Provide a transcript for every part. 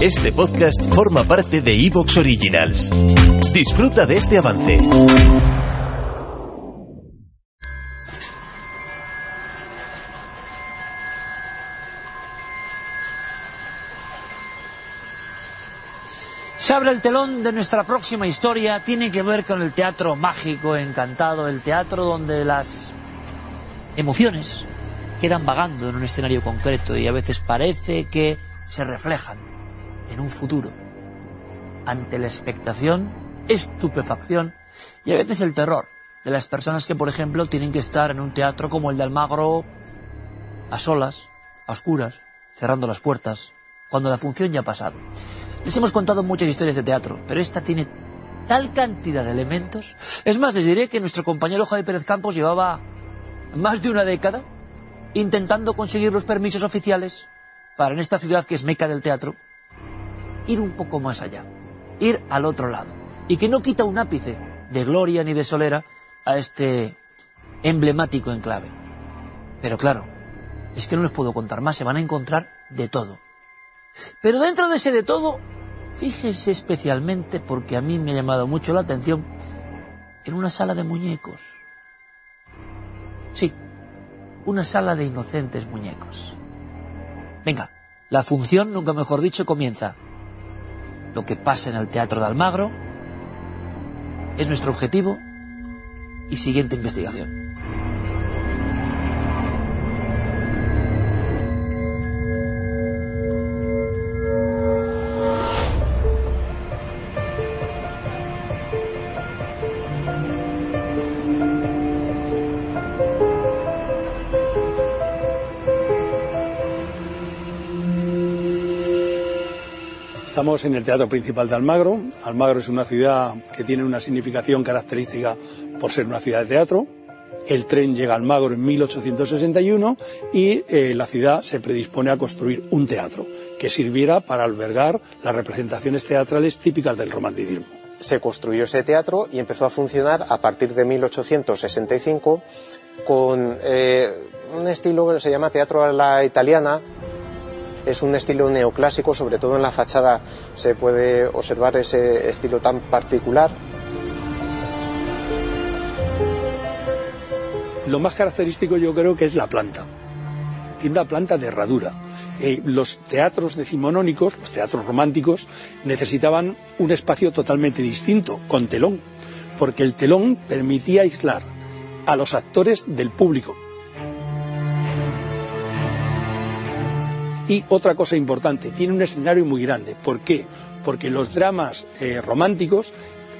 Este podcast forma parte de Evox Originals. Disfruta de este avance. Se abre el telón de nuestra próxima historia. Tiene que ver con el teatro mágico, encantado, el teatro donde las emociones quedan vagando en un escenario concreto y a veces parece que se reflejan en un futuro ante la expectación, estupefacción y a veces el terror de las personas que, por ejemplo, tienen que estar en un teatro como el de Almagro a solas, a oscuras, cerrando las puertas, cuando la función ya ha pasado. Les hemos contado muchas historias de teatro, pero esta tiene tal cantidad de elementos. Es más, les diré que nuestro compañero Javi Pérez Campos llevaba más de una década intentando conseguir los permisos oficiales para en esta ciudad que es meca del teatro, ir un poco más allá, ir al otro lado, y que no quita un ápice de gloria ni de solera a este emblemático enclave. Pero claro, es que no les puedo contar más, se van a encontrar de todo. Pero dentro de ese de todo, fíjese especialmente, porque a mí me ha llamado mucho la atención, en una sala de muñecos. Sí, una sala de inocentes muñecos. Venga, la función, nunca mejor dicho, comienza. Lo que pasa en el Teatro de Almagro es nuestro objetivo y siguiente investigación. Estamos en el Teatro Principal de Almagro. Almagro es una ciudad que tiene una significación característica por ser una ciudad de teatro. El tren llega a Almagro en 1861 y eh, la ciudad se predispone a construir un teatro que sirviera para albergar las representaciones teatrales típicas del romanticismo. Se construyó ese teatro y empezó a funcionar a partir de 1865 con eh, un estilo que se llama teatro a la italiana, es un estilo neoclásico, sobre todo en la fachada se puede observar ese estilo tan particular. Lo más característico yo creo que es la planta. Tiene una planta de herradura. Eh, los teatros decimonónicos, los teatros románticos, necesitaban un espacio totalmente distinto, con telón, porque el telón permitía aislar a los actores del público. Y otra cosa importante, tiene un escenario muy grande. ¿Por qué? Porque los dramas eh, románticos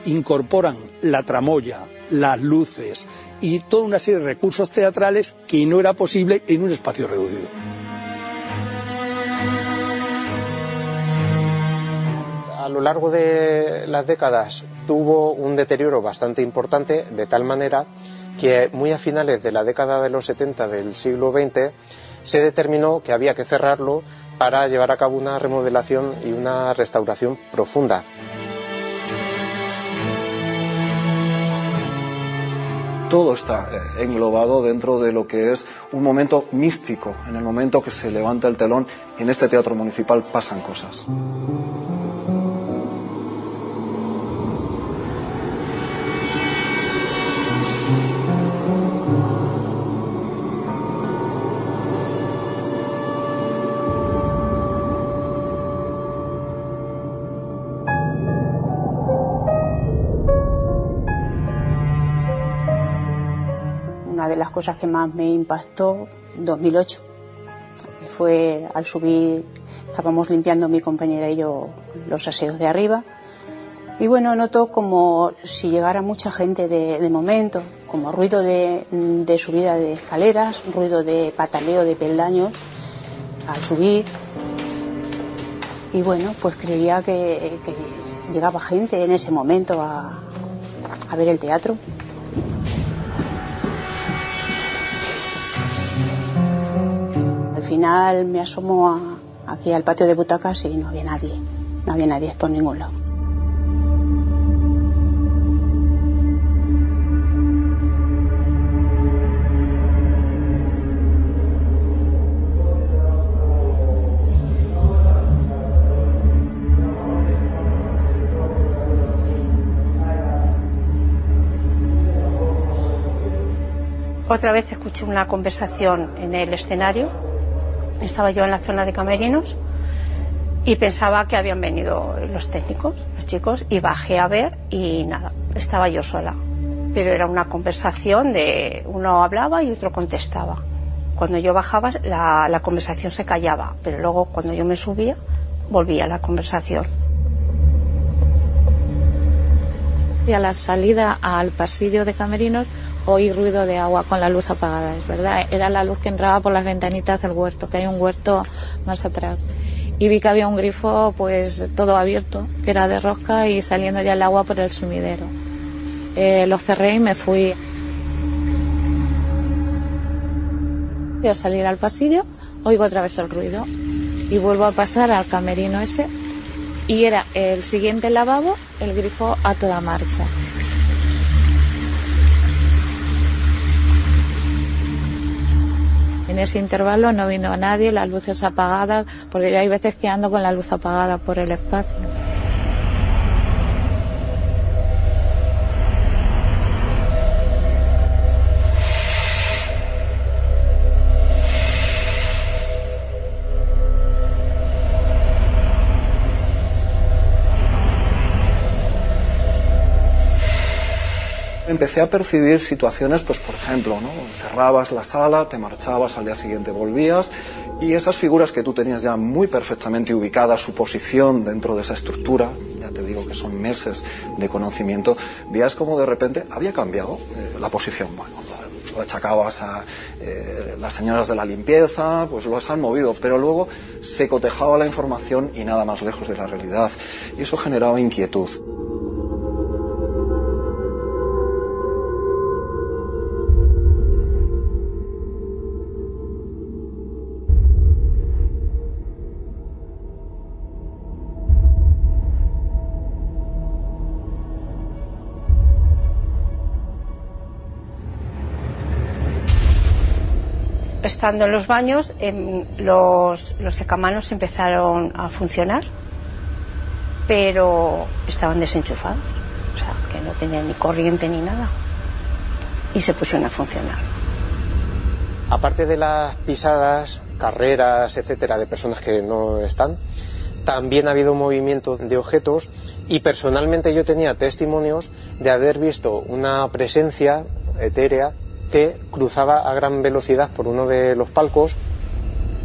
incorporan la tramoya, las luces y toda una serie de recursos teatrales que no era posible en un espacio reducido. A lo largo de las décadas tuvo un deterioro bastante importante, de tal manera que muy a finales de la década de los 70 del siglo XX se determinó que había que cerrarlo para llevar a cabo una remodelación y una restauración profunda. todo está eh, englobado dentro de lo que es un momento místico. En el momento que se levanta el telón, en este teatro municipal pasan cosas. Una de las cosas que más me impactó, 2008, fue al subir, estábamos limpiando mi compañera y yo los aseos de arriba, y bueno, noto como si llegara mucha gente de, momento, como ruido de, subida de escaleras, ruido de pataleo de peldaños al subir. y bueno, pues creía que, llegaba gente en ese momento a ver el teatro. Final me asomo aquí al patio de butacas y no había nadie, no había nadie por ningún lado. Otra vez escuché una conversación en el escenario. Estaba yo en la zona de camerinos y pensaba que habían venido los técnicos, los chicos, y bajé a ver y nada, estaba yo sola. Pero era una conversación de uno hablaba y otro contestaba. Cuando yo bajaba la, conversación se callaba, pero luego cuando yo me subía volvía la conversación. Y a la salida al pasillo de camerinos oí ruido de agua con la luz apagada, es verdad. Era la luz que entraba por las ventanitas del huerto, que hay un huerto más atrás. Y vi que había un grifo, pues todo abierto, que era de rosca y saliendo ya el agua por el sumidero. Eh, lo cerré y me fui. Al salir al pasillo, oigo otra vez el ruido y vuelvo a pasar al camerino ese y era el siguiente lavabo, el grifo a toda marcha. En ese intervalo no vino nadie, las luces apagadas, porque hay veces que ando con la luz apagada por el espacio. Empecé a percibir situaciones, pues por ejemplo, ¿no? cerrabas la sala, te marchabas, al día siguiente volvías, y esas figuras que tú tenías ya muy perfectamente ubicadas, su posición dentro de esa estructura, ya te digo que son meses de conocimiento, veías como de repente había cambiado eh, la posición. Bueno, lo achacabas a eh, las señoras de la limpieza, pues lo han movido, pero luego se cotejaba la información y nada más lejos de la realidad. Y eso generaba inquietud. Estando en los baños, em, los, los secamanos empezaron a funcionar, pero estaban desenchufados, o sea, que no tenían ni corriente ni nada, y se pusieron a funcionar. Aparte de las pisadas, carreras, etcétera, de personas que no están, también ha habido movimiento de objetos y personalmente yo tenía testimonios de haber visto una presencia etérea que cruzaba a gran velocidad por uno de los palcos.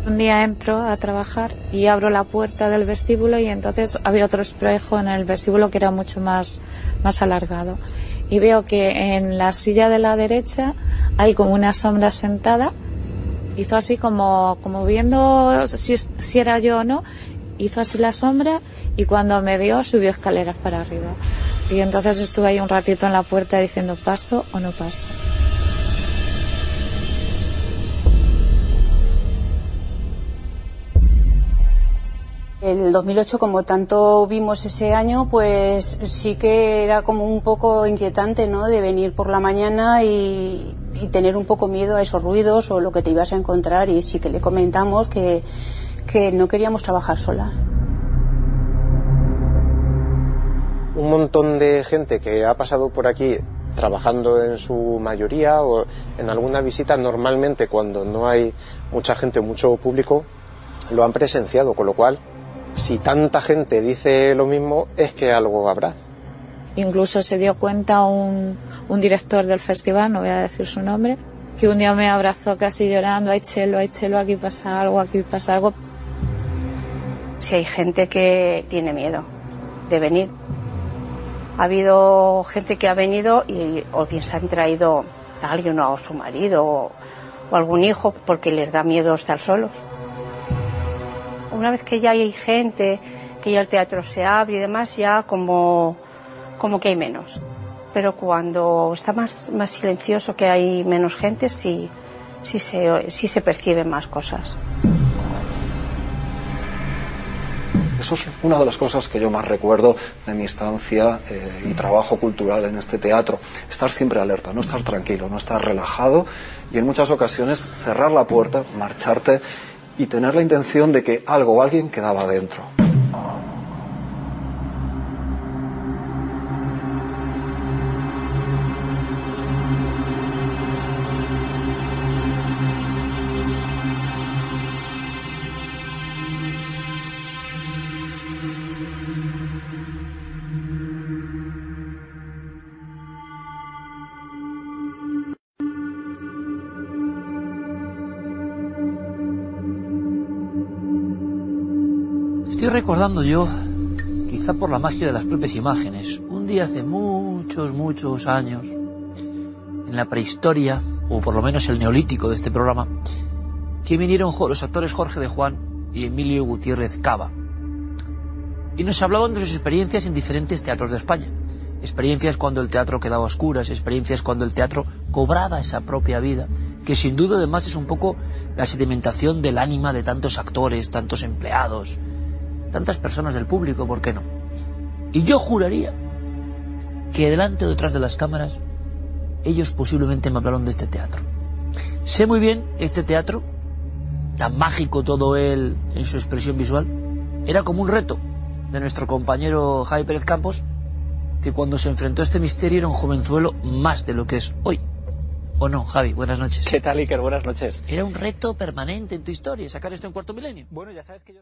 Un día entro a trabajar y abro la puerta del vestíbulo y entonces había otro espejo en el vestíbulo que era mucho más, más alargado. Y veo que en la silla de la derecha hay como una sombra sentada. Hizo así como, como viendo si, si era yo o no. Hizo así la sombra y cuando me vio subió escaleras para arriba. Y entonces estuve ahí un ratito en la puerta diciendo paso o no paso. El 2008, como tanto vimos ese año, pues sí que era como un poco inquietante, ¿no? De venir por la mañana y, tener un poco miedo a esos ruidos o lo que te ibas a encontrar y sí que le comentamos que, que no queríamos trabajar sola. Un montón de gente que ha pasado por aquí trabajando en su mayoría o en alguna visita, normalmente cuando no hay mucha gente mucho público, lo han presenciado, con lo cual si tanta gente dice lo mismo, es que algo habrá. Incluso se dio cuenta un, un director del festival, no voy a decir su nombre, que un día me abrazó casi llorando, ay chelo, ay chelo, aquí pasa algo, aquí pasa algo. Si hay gente que tiene miedo de venir. Ha habido gente que ha venido y o bien se han traído a alguien o a su marido o, o algún hijo porque les da miedo estar solos una vez que ya hay gente, que ya el teatro se abre y demás, ya como, como que hay menos. Pero cuando está más, más silencioso, que hay menos gente, sí, sí, se, sí se perciben más cosas. Eso es una de las cosas que yo más recuerdo de mi estancia eh, y trabajo cultural en este teatro. Estar siempre alerta, no estar tranquilo, no estar relajado y en muchas ocasiones cerrar la puerta, marcharte y tener la intención de que algo o alguien quedaba dentro. Estoy recordando yo, quizá por la magia de las propias imágenes, un día hace muchos, muchos años, en la prehistoria, o por lo menos el neolítico de este programa, que vinieron los actores Jorge de Juan y Emilio Gutiérrez Cava. Y nos hablaban de sus experiencias en diferentes teatros de España. Experiencias cuando el teatro quedaba a oscuras, experiencias cuando el teatro cobraba esa propia vida, que sin duda además es un poco la sedimentación del ánima de tantos actores, tantos empleados, tantas personas del público, ¿por qué no? Y yo juraría que delante o detrás de las cámaras ellos posiblemente me hablaron de este teatro. Sé muy bien este teatro, tan mágico todo él en su expresión visual, era como un reto de nuestro compañero Javi Pérez Campos, que cuando se enfrentó a este misterio era un jovenzuelo más de lo que es hoy. ¿O no, Javi? Buenas noches. ¿Qué tal, Iker? Buenas noches. Era un reto permanente en tu historia, sacar esto en cuarto milenio. Bueno, ya sabes que yo...